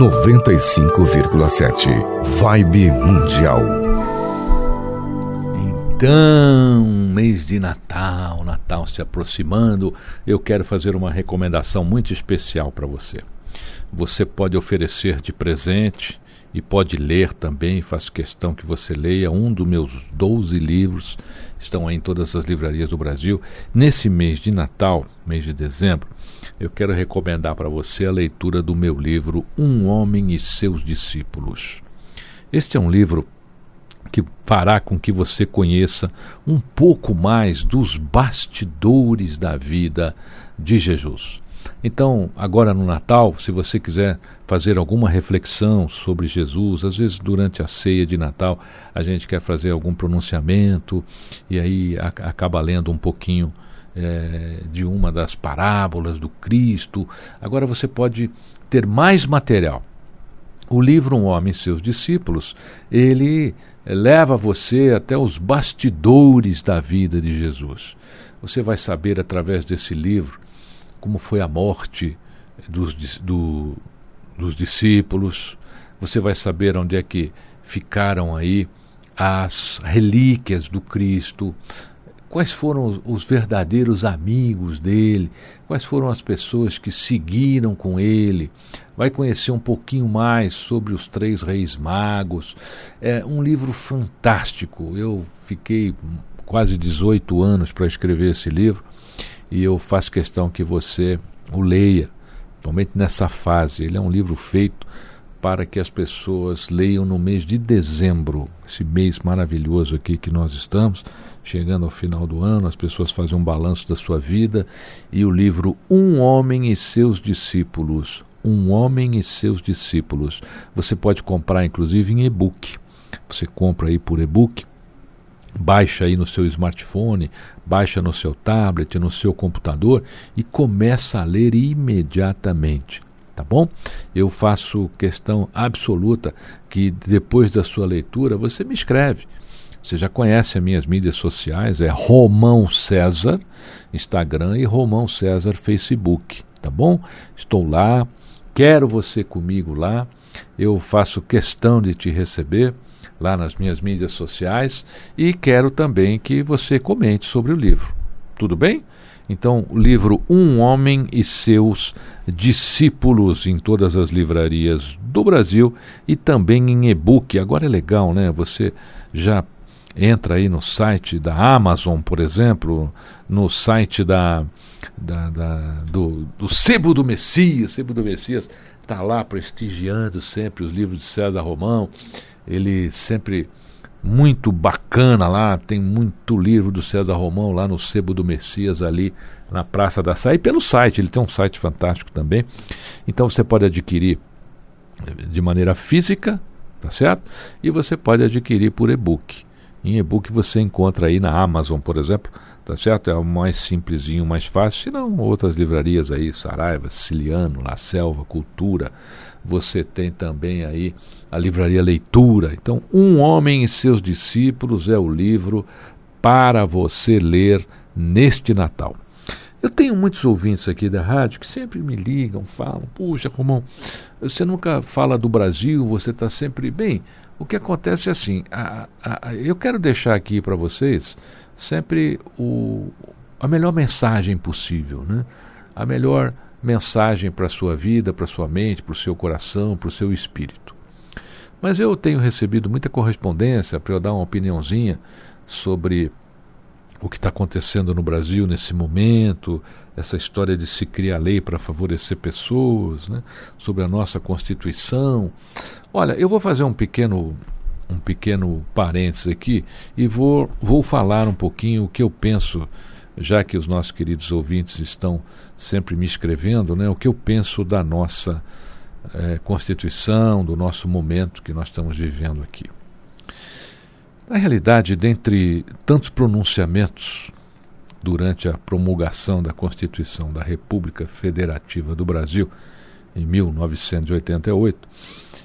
95,7 Vibe Mundial. Então, mês de Natal, Natal se aproximando, eu quero fazer uma recomendação muito especial para você. Você pode oferecer de presente e pode ler também, faço questão que você leia um dos meus 12 livros, estão aí em todas as livrarias do Brasil. Nesse mês de Natal, mês de dezembro, eu quero recomendar para você a leitura do meu livro Um Homem e Seus Discípulos. Este é um livro que fará com que você conheça um pouco mais dos bastidores da vida de Jesus. Então, agora no Natal, se você quiser fazer alguma reflexão sobre Jesus. Às vezes, durante a ceia de Natal, a gente quer fazer algum pronunciamento e aí acaba lendo um pouquinho é, de uma das parábolas do Cristo. Agora você pode ter mais material. O livro Um Homem e Seus Discípulos, ele leva você até os bastidores da vida de Jesus. Você vai saber através desse livro como foi a morte dos, do, dos discípulos, você vai saber onde é que ficaram aí as relíquias do Cristo, quais foram os verdadeiros amigos dele, quais foram as pessoas que seguiram com ele. Vai conhecer um pouquinho mais sobre os três reis magos. É um livro fantástico. Eu fiquei quase 18 anos para escrever esse livro e eu faço questão que você o leia principalmente nessa fase. Ele é um livro feito para que as pessoas leiam no mês de dezembro, esse mês maravilhoso aqui que nós estamos, chegando ao final do ano, as pessoas fazem um balanço da sua vida e o livro Um Homem e Seus Discípulos. Um Homem e Seus Discípulos. Você pode comprar inclusive em e-book. Você compra aí por e-book baixa aí no seu smartphone, baixa no seu tablet, no seu computador e começa a ler imediatamente. Tá bom? Eu faço questão absoluta que depois da sua leitura você me escreve. Você já conhece as minhas mídias sociais, é Romão César, Instagram e Romão César Facebook, tá bom? Estou lá, quero você comigo lá. Eu faço questão de te receber lá nas minhas mídias sociais e quero também que você comente sobre o livro. Tudo bem? Então, o livro Um Homem e Seus Discípulos em todas as livrarias do Brasil e também em e-book. Agora é legal, né? Você já entra aí no site da Amazon, por exemplo, no site da, da, da do, do Sebo do Messias. Sebo do Messias está lá prestigiando sempre os livros de César Romão ele sempre muito bacana lá, tem muito livro do César Romão lá no Sebo do Messias ali na Praça da Sé e pelo site, ele tem um site fantástico também. Então você pode adquirir de maneira física, tá certo? E você pode adquirir por e-book. Em e-book você encontra aí na Amazon, por exemplo, tá certo? É o mais simplesinho, mais fácil, se não outras livrarias aí, Saraiva, Siciliano, La Selva, Cultura, você tem também aí a livraria Leitura. Então, Um Homem e Seus Discípulos é o livro para você ler neste Natal. Eu tenho muitos ouvintes aqui da rádio que sempre me ligam, falam: Puxa, Romão, você nunca fala do Brasil, você está sempre. Bem, o que acontece é assim: a, a, eu quero deixar aqui para vocês sempre o, a melhor mensagem possível, né? a melhor mensagem para a sua vida, para a sua mente, para o seu coração, para o seu espírito. Mas eu tenho recebido muita correspondência para eu dar uma opiniãozinha sobre o que está acontecendo no Brasil nesse momento, essa história de se criar lei para favorecer pessoas, né, sobre a nossa Constituição. Olha, eu vou fazer um pequeno um pequeno parênteses aqui e vou, vou falar um pouquinho o que eu penso, já que os nossos queridos ouvintes estão sempre me escrevendo, né, o que eu penso da nossa é, Constituição, do nosso momento que nós estamos vivendo aqui. Na realidade, dentre tantos pronunciamentos durante a promulgação da Constituição da República Federativa do Brasil, em 1988,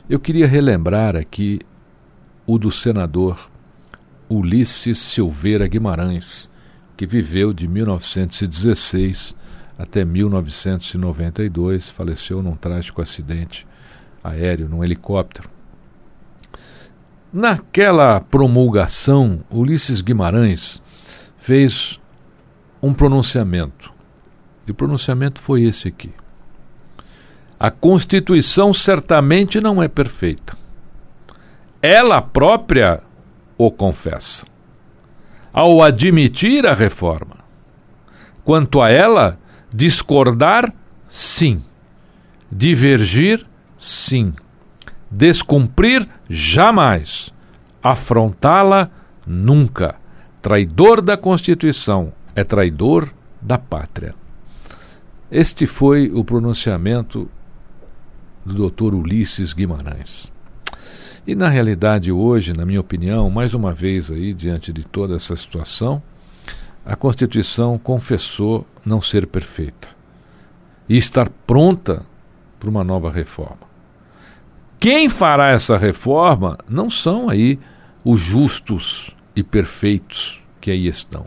eu queria relembrar aqui o do senador Ulisses Silveira Guimarães, que viveu de 1916 até 1992, faleceu num trágico acidente aéreo, num helicóptero. Naquela promulgação, Ulisses Guimarães fez um pronunciamento. E o pronunciamento foi esse aqui. A Constituição certamente não é perfeita. Ela própria o confessa. Ao admitir a reforma. Quanto a ela, discordar, sim. Divergir, sim Descumprir, jamais. Afrontá-la, nunca. Traidor da Constituição é traidor da pátria. Este foi o pronunciamento do Dr. Ulisses Guimarães. E na realidade hoje, na minha opinião, mais uma vez aí diante de toda essa situação, a Constituição confessou não ser perfeita e estar pronta para uma nova reforma. Quem fará essa reforma não são aí os justos e perfeitos que aí estão,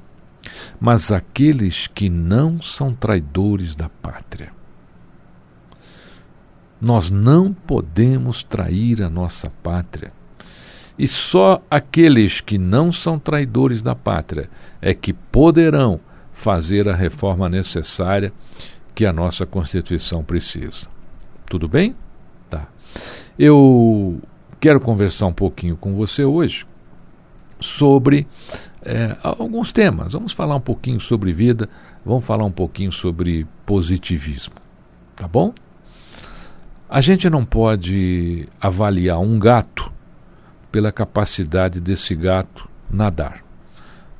mas aqueles que não são traidores da pátria. Nós não podemos trair a nossa pátria. E só aqueles que não são traidores da pátria é que poderão fazer a reforma necessária que a nossa Constituição precisa. Tudo bem? Eu quero conversar um pouquinho com você hoje sobre é, alguns temas. Vamos falar um pouquinho sobre vida, vamos falar um pouquinho sobre positivismo, tá bom? A gente não pode avaliar um gato pela capacidade desse gato nadar.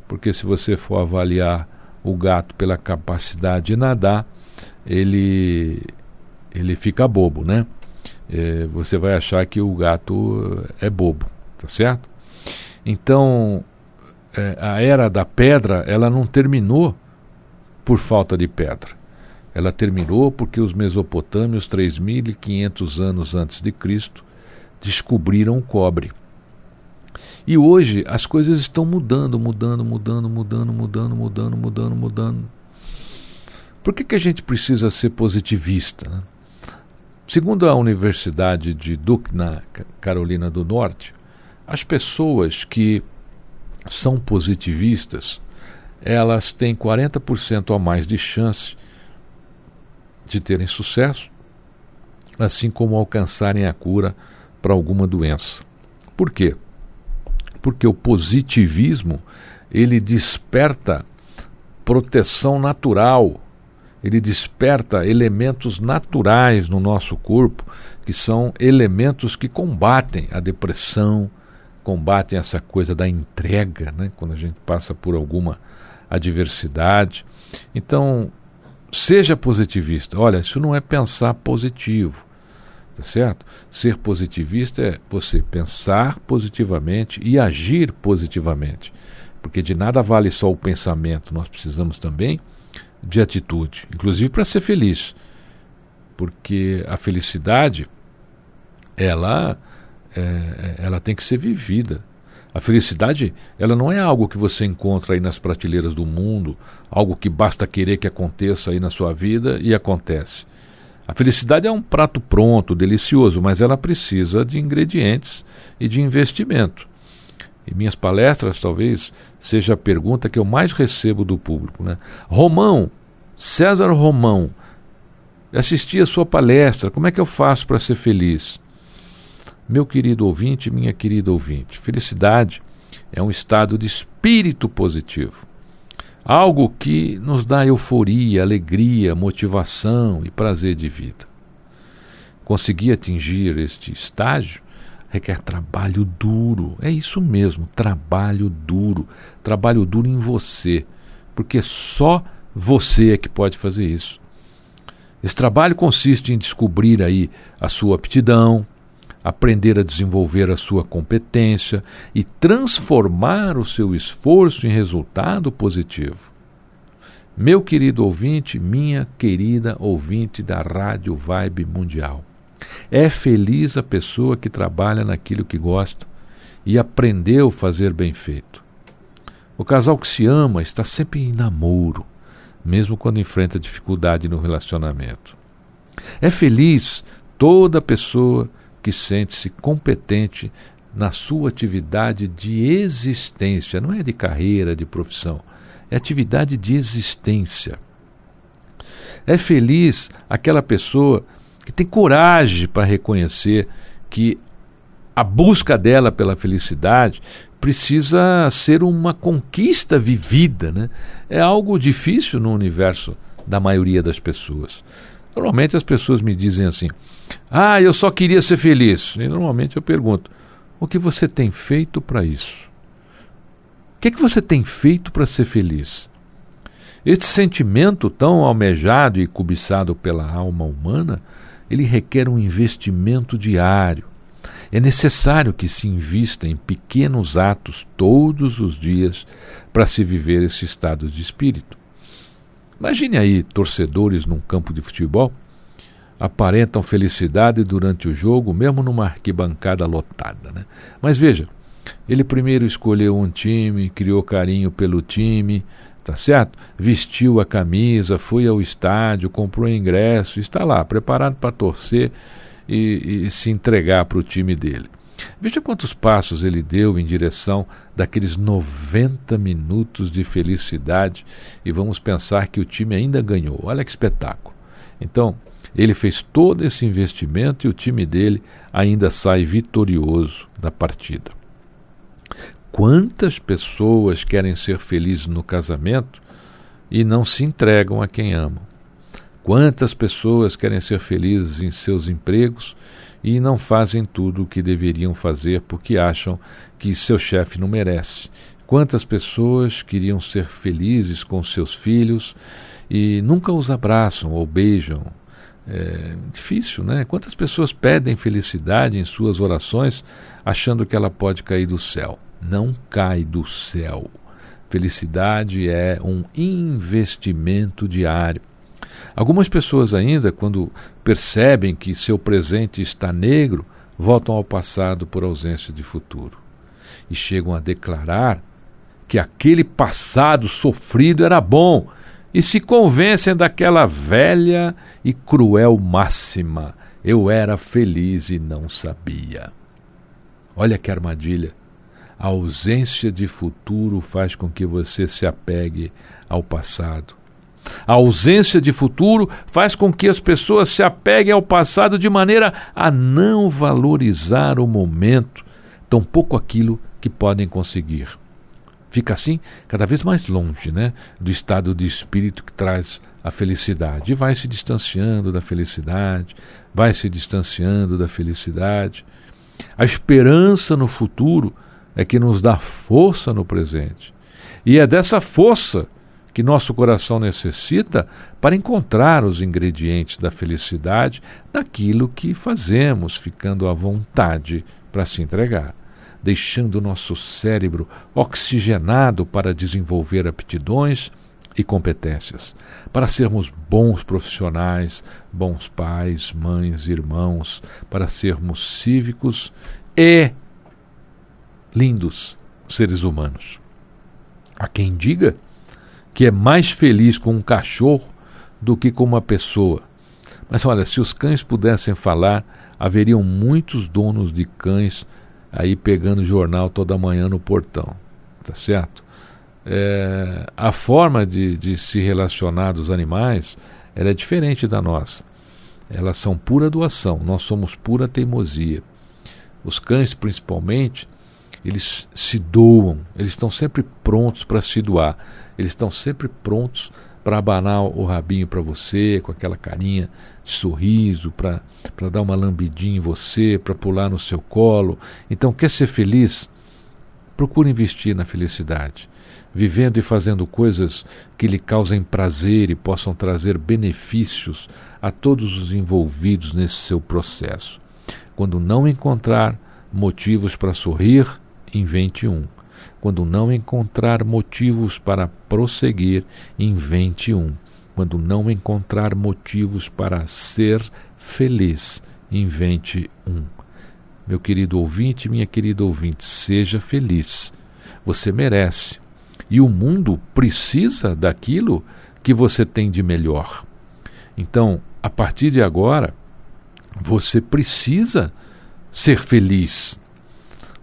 Porque se você for avaliar o gato pela capacidade de nadar, ele ele fica bobo, né? É, você vai achar que o gato é bobo, tá certo? Então, é, a era da pedra, ela não terminou por falta de pedra. Ela terminou porque os mesopotâmios, 3.500 anos antes de Cristo, descobriram o cobre. E hoje as coisas estão mudando, mudando, mudando, mudando, mudando, mudando, mudando, mudando. Por que, que a gente precisa ser positivista? Né? Segundo a Universidade de Duke, na Carolina do Norte, as pessoas que são positivistas, elas têm 40% a mais de chance de terem sucesso, assim como alcançarem a cura para alguma doença. Por quê? Porque o positivismo, ele desperta proteção natural ele desperta elementos naturais no nosso corpo, que são elementos que combatem a depressão, combatem essa coisa da entrega, né? quando a gente passa por alguma adversidade. Então, seja positivista. Olha, isso não é pensar positivo, tá certo? Ser positivista é você pensar positivamente e agir positivamente. Porque de nada vale só o pensamento, nós precisamos também de atitude, inclusive para ser feliz. Porque a felicidade, ela, é, ela tem que ser vivida. A felicidade, ela não é algo que você encontra aí nas prateleiras do mundo, algo que basta querer que aconteça aí na sua vida e acontece. A felicidade é um prato pronto, delicioso, mas ela precisa de ingredientes e de investimento. Em minhas palestras, talvez seja a pergunta que eu mais recebo do público. Né? Romão, César Romão, assisti a sua palestra, como é que eu faço para ser feliz? Meu querido ouvinte, minha querida ouvinte, felicidade é um estado de espírito positivo. Algo que nos dá euforia, alegria, motivação e prazer de vida. Conseguir atingir este estágio requer trabalho duro. É isso mesmo, trabalho duro. Trabalho duro em você, porque só você é que pode fazer isso. Esse trabalho consiste em descobrir aí a sua aptidão, aprender a desenvolver a sua competência e transformar o seu esforço em resultado positivo. Meu querido ouvinte, minha querida ouvinte da Rádio Vibe Mundial, é feliz a pessoa que trabalha naquilo que gosta e aprendeu a fazer bem feito. O casal que se ama está sempre em namoro, mesmo quando enfrenta dificuldade no relacionamento. É feliz toda pessoa que sente-se competente na sua atividade de existência, não é de carreira, de profissão, é atividade de existência. É feliz aquela pessoa que tem coragem para reconhecer que a busca dela pela felicidade precisa ser uma conquista vivida, né? É algo difícil no universo da maioria das pessoas. Normalmente as pessoas me dizem assim: Ah, eu só queria ser feliz. E normalmente eu pergunto: O que você tem feito para isso? O que, é que você tem feito para ser feliz? Este sentimento tão almejado e cobiçado pela alma humana, ele requer um investimento diário. É necessário que se invista em pequenos atos todos os dias para se viver esse estado de espírito. Imagine aí torcedores num campo de futebol aparentam felicidade durante o jogo, mesmo numa arquibancada lotada. Né? Mas veja, ele primeiro escolheu um time, criou carinho pelo time, tá certo? Vestiu a camisa, foi ao estádio, comprou ingresso, está lá, preparado para torcer e, e se entregar para o time dele. Veja quantos passos ele deu em direção daqueles 90 minutos de felicidade e vamos pensar que o time ainda ganhou. Olha que espetáculo. Então, ele fez todo esse investimento e o time dele ainda sai vitorioso da partida. Quantas pessoas querem ser felizes no casamento e não se entregam a quem amam? Quantas pessoas querem ser felizes em seus empregos e não fazem tudo o que deveriam fazer porque acham que seu chefe não merece? Quantas pessoas queriam ser felizes com seus filhos e nunca os abraçam ou beijam? É difícil, né? Quantas pessoas pedem felicidade em suas orações achando que ela pode cair do céu? Não cai do céu. Felicidade é um investimento diário. Algumas pessoas ainda, quando percebem que seu presente está negro, voltam ao passado por ausência de futuro e chegam a declarar que aquele passado sofrido era bom e se convencem daquela velha e cruel máxima: eu era feliz e não sabia. Olha que armadilha. A ausência de futuro faz com que você se apegue ao passado. A ausência de futuro faz com que as pessoas se apeguem ao passado de maneira a não valorizar o momento, tampouco aquilo que podem conseguir. Fica assim cada vez mais longe né, do estado de espírito que traz a felicidade. E vai se distanciando da felicidade, vai se distanciando da felicidade. A esperança no futuro é que nos dá força no presente. E é dessa força que nosso coração necessita para encontrar os ingredientes da felicidade naquilo que fazemos, ficando à vontade para se entregar, deixando nosso cérebro oxigenado para desenvolver aptidões e competências, para sermos bons profissionais, bons pais, mães, irmãos, para sermos cívicos e lindos seres humanos. Há quem diga que é mais feliz com um cachorro do que com uma pessoa. Mas olha, se os cães pudessem falar, haveriam muitos donos de cães aí pegando jornal toda manhã no portão, tá certo? É, a forma de, de se relacionar dos animais ela é diferente da nossa. Elas são pura doação, nós somos pura teimosia. Os cães, principalmente, eles se doam, eles estão sempre prontos para se doar, eles estão sempre prontos para abanar o rabinho para você, com aquela carinha de sorriso, para dar uma lambidinha em você, para pular no seu colo. Então, quer ser feliz? Procure investir na felicidade, vivendo e fazendo coisas que lhe causem prazer e possam trazer benefícios a todos os envolvidos nesse seu processo. Quando não encontrar motivos para sorrir, invente um. Quando não encontrar motivos para prosseguir, invente um. Quando não encontrar motivos para ser feliz, invente um. Meu querido ouvinte, minha querida ouvinte, seja feliz. Você merece. E o mundo precisa daquilo que você tem de melhor. Então, a partir de agora, você precisa ser feliz.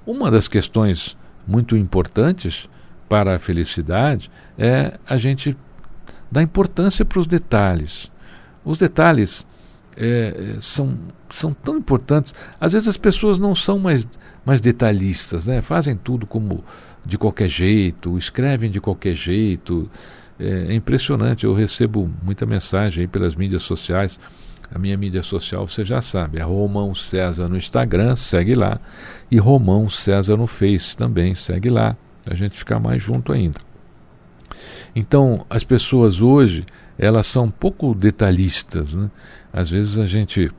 Uma das questões muito importantes para a felicidade é a gente dar importância para os detalhes. Os detalhes é, são, são tão importantes. Às vezes as pessoas não são mais, mais detalhistas, né? fazem tudo como de qualquer jeito, escrevem de qualquer jeito. É, é impressionante, eu recebo muita mensagem pelas mídias sociais a minha mídia social você já sabe, é Romão César no Instagram, segue lá. E Romão César no Face também, segue lá. A gente ficar mais junto ainda. Então, as pessoas hoje, elas são um pouco detalhistas. Né? Às vezes a gente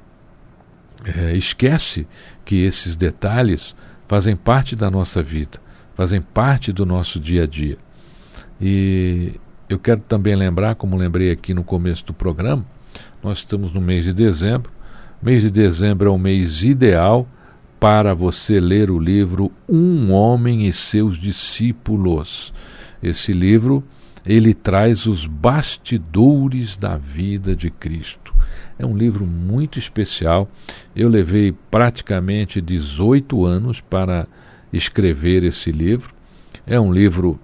é, esquece que esses detalhes fazem parte da nossa vida, fazem parte do nosso dia a dia. E eu quero também lembrar, como lembrei aqui no começo do programa, nós estamos no mês de dezembro. Mês de dezembro é o mês ideal para você ler o livro Um Homem e seus Discípulos. Esse livro, ele traz os bastidores da vida de Cristo. É um livro muito especial. Eu levei praticamente 18 anos para escrever esse livro. É um livro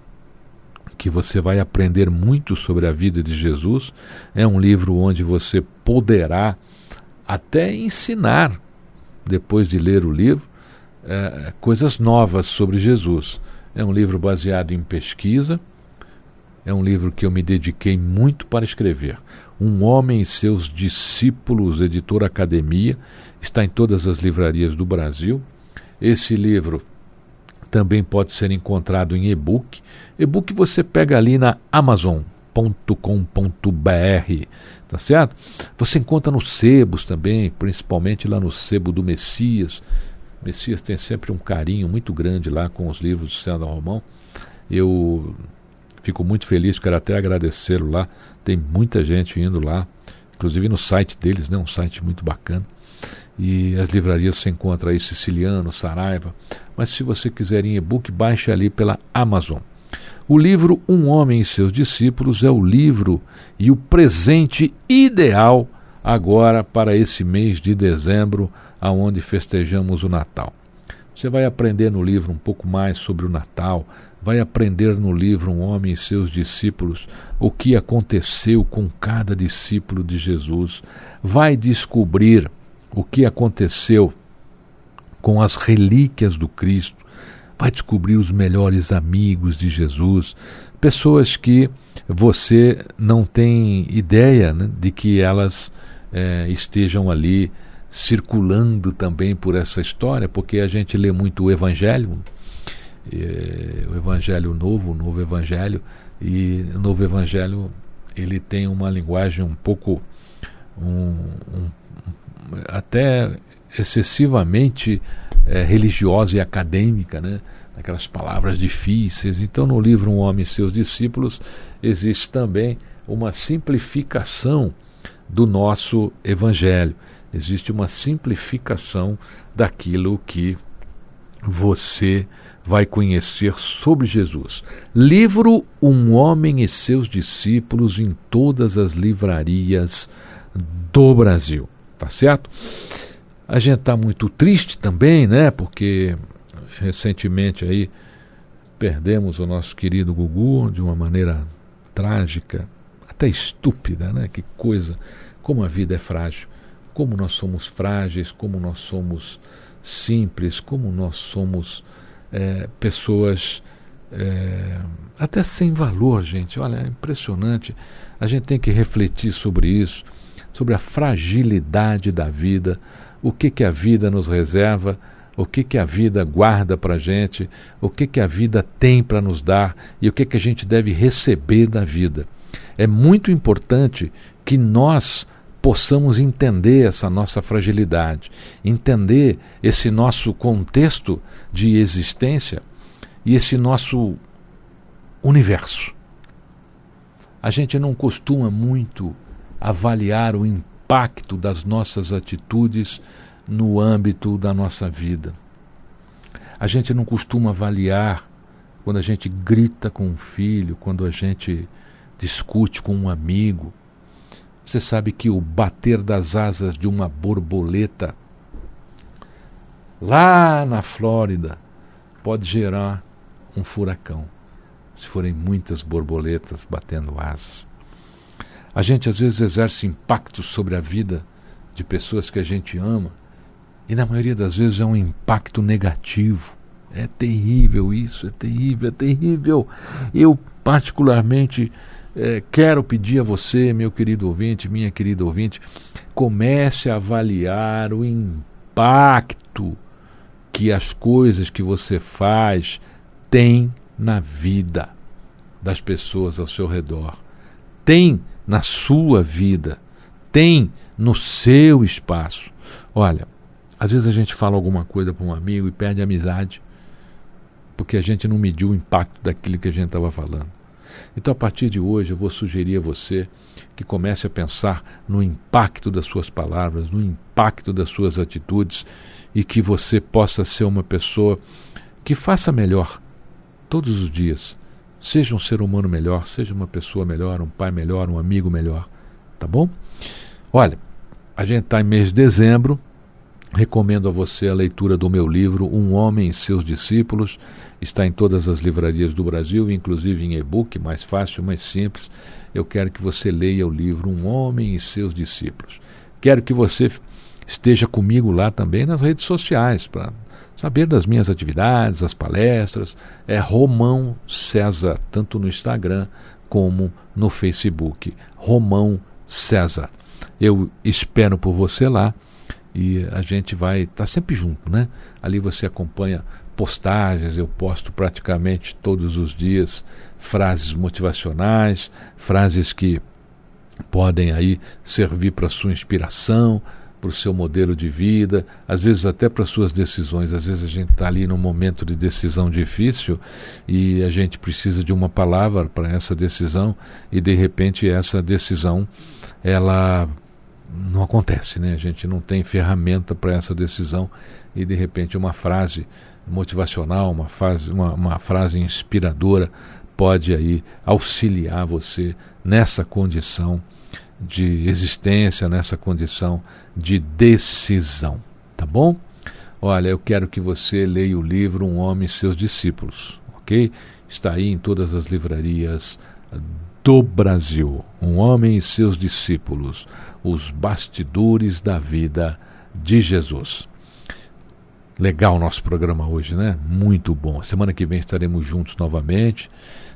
que você vai aprender muito sobre a vida de Jesus. É um livro onde você poderá até ensinar, depois de ler o livro, é, coisas novas sobre Jesus. É um livro baseado em pesquisa, é um livro que eu me dediquei muito para escrever. Um Homem e Seus Discípulos, editora Academia, está em todas as livrarias do Brasil. Esse livro também pode ser encontrado em e-book. E-book você pega ali na amazon.com.br, tá certo? Você encontra nos sebos também, principalmente lá no sebo do Messias. Messias tem sempre um carinho muito grande lá com os livros do César Romão. Eu fico muito feliz, quero até agradecê-lo lá. Tem muita gente indo lá, inclusive no site deles, né? um site muito bacana. E as livrarias se encontra aí Siciliano, Saraiva. Mas se você quiser em e-book, baixe ali pela Amazon. O livro Um Homem e Seus Discípulos é o livro e o presente ideal agora para esse mês de dezembro, aonde festejamos o Natal. Você vai aprender no livro um pouco mais sobre o Natal, vai aprender no livro Um Homem e Seus Discípulos o que aconteceu com cada discípulo de Jesus, vai descobrir o que aconteceu com as relíquias do Cristo, vai descobrir os melhores amigos de Jesus, pessoas que você não tem ideia né, de que elas é, estejam ali circulando também por essa história, porque a gente lê muito o Evangelho, é, o Evangelho Novo, o Novo Evangelho, e o Novo Evangelho ele tem uma linguagem um pouco um, um, até excessivamente é, religiosa e acadêmica, né? aquelas palavras difíceis. Então, no livro Um Homem e Seus Discípulos, existe também uma simplificação do nosso evangelho. Existe uma simplificação daquilo que você vai conhecer sobre Jesus. Livro Um Homem e Seus Discípulos em todas as livrarias do Brasil. Tá certo? A gente está muito triste também, né? Porque recentemente aí perdemos o nosso querido Gugu de uma maneira trágica, até estúpida, né? Que coisa, como a vida é frágil, como nós somos frágeis, como nós somos simples, como nós somos é, pessoas é, até sem valor, gente. Olha, é impressionante. A gente tem que refletir sobre isso, sobre a fragilidade da vida, o que, que a vida nos reserva, o que, que a vida guarda para a gente, o que, que a vida tem para nos dar e o que, que a gente deve receber da vida. É muito importante que nós possamos entender essa nossa fragilidade, entender esse nosso contexto de existência e esse nosso universo. A gente não costuma muito avaliar o impacto das nossas atitudes no âmbito da nossa vida. A gente não costuma avaliar quando a gente grita com um filho, quando a gente discute com um amigo, você sabe que o bater das asas de uma borboleta lá na Flórida pode gerar um furacão, se forem muitas borboletas batendo asas. A gente às vezes exerce impactos sobre a vida de pessoas que a gente ama e na maioria das vezes é um impacto negativo. É terrível isso, é terrível, é terrível. Eu particularmente é, quero pedir a você, meu querido ouvinte, minha querida ouvinte, comece a avaliar o impacto que as coisas que você faz têm na vida das pessoas ao seu redor, tem na sua vida, tem no seu espaço. Olha, às vezes a gente fala alguma coisa para um amigo e perde a amizade porque a gente não mediu o impacto daquilo que a gente estava falando. Então, a partir de hoje, eu vou sugerir a você que comece a pensar no impacto das suas palavras, no impacto das suas atitudes e que você possa ser uma pessoa que faça melhor todos os dias. Seja um ser humano melhor, seja uma pessoa melhor, um pai melhor, um amigo melhor. Tá bom? Olha, a gente está em mês de dezembro. Recomendo a você a leitura do meu livro Um Homem e Seus Discípulos. Está em todas as livrarias do Brasil, inclusive em e-book, mais fácil, mais simples. Eu quero que você leia o livro Um Homem e Seus Discípulos. Quero que você esteja comigo lá também nas redes sociais para saber das minhas atividades, as palestras. É Romão César, tanto no Instagram como no Facebook. Romão César. Eu espero por você lá e a gente vai estar tá sempre junto, né? Ali você acompanha postagens, eu posto praticamente todos os dias frases motivacionais, frases que podem aí servir para sua inspiração, para o seu modelo de vida, às vezes até para suas decisões. Às vezes a gente está ali num momento de decisão difícil e a gente precisa de uma palavra para essa decisão e de repente essa decisão ela não acontece, né? A gente não tem ferramenta para essa decisão e de repente uma frase motivacional, uma, fase, uma, uma frase inspiradora pode aí auxiliar você nessa condição de existência, nessa condição de decisão, tá bom? Olha, eu quero que você leia o livro Um Homem e Seus Discípulos, ok? Está aí em todas as livrarias do Brasil. Um Homem e Seus Discípulos os bastidores da vida de Jesus. Legal o nosso programa hoje, né? Muito bom. Semana que vem estaremos juntos novamente.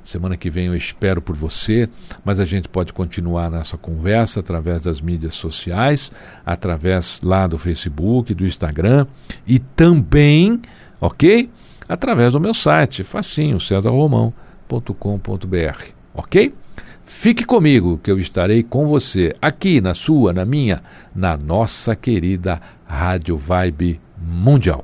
Semana que vem eu espero por você, mas a gente pode continuar nossa conversa através das mídias sociais, através lá do Facebook, do Instagram e também, ok? Através do meu site, facinho, cesarromão.com.br, ok? Fique comigo, que eu estarei com você aqui na sua, na minha, na nossa querida Rádio Vibe Mundial.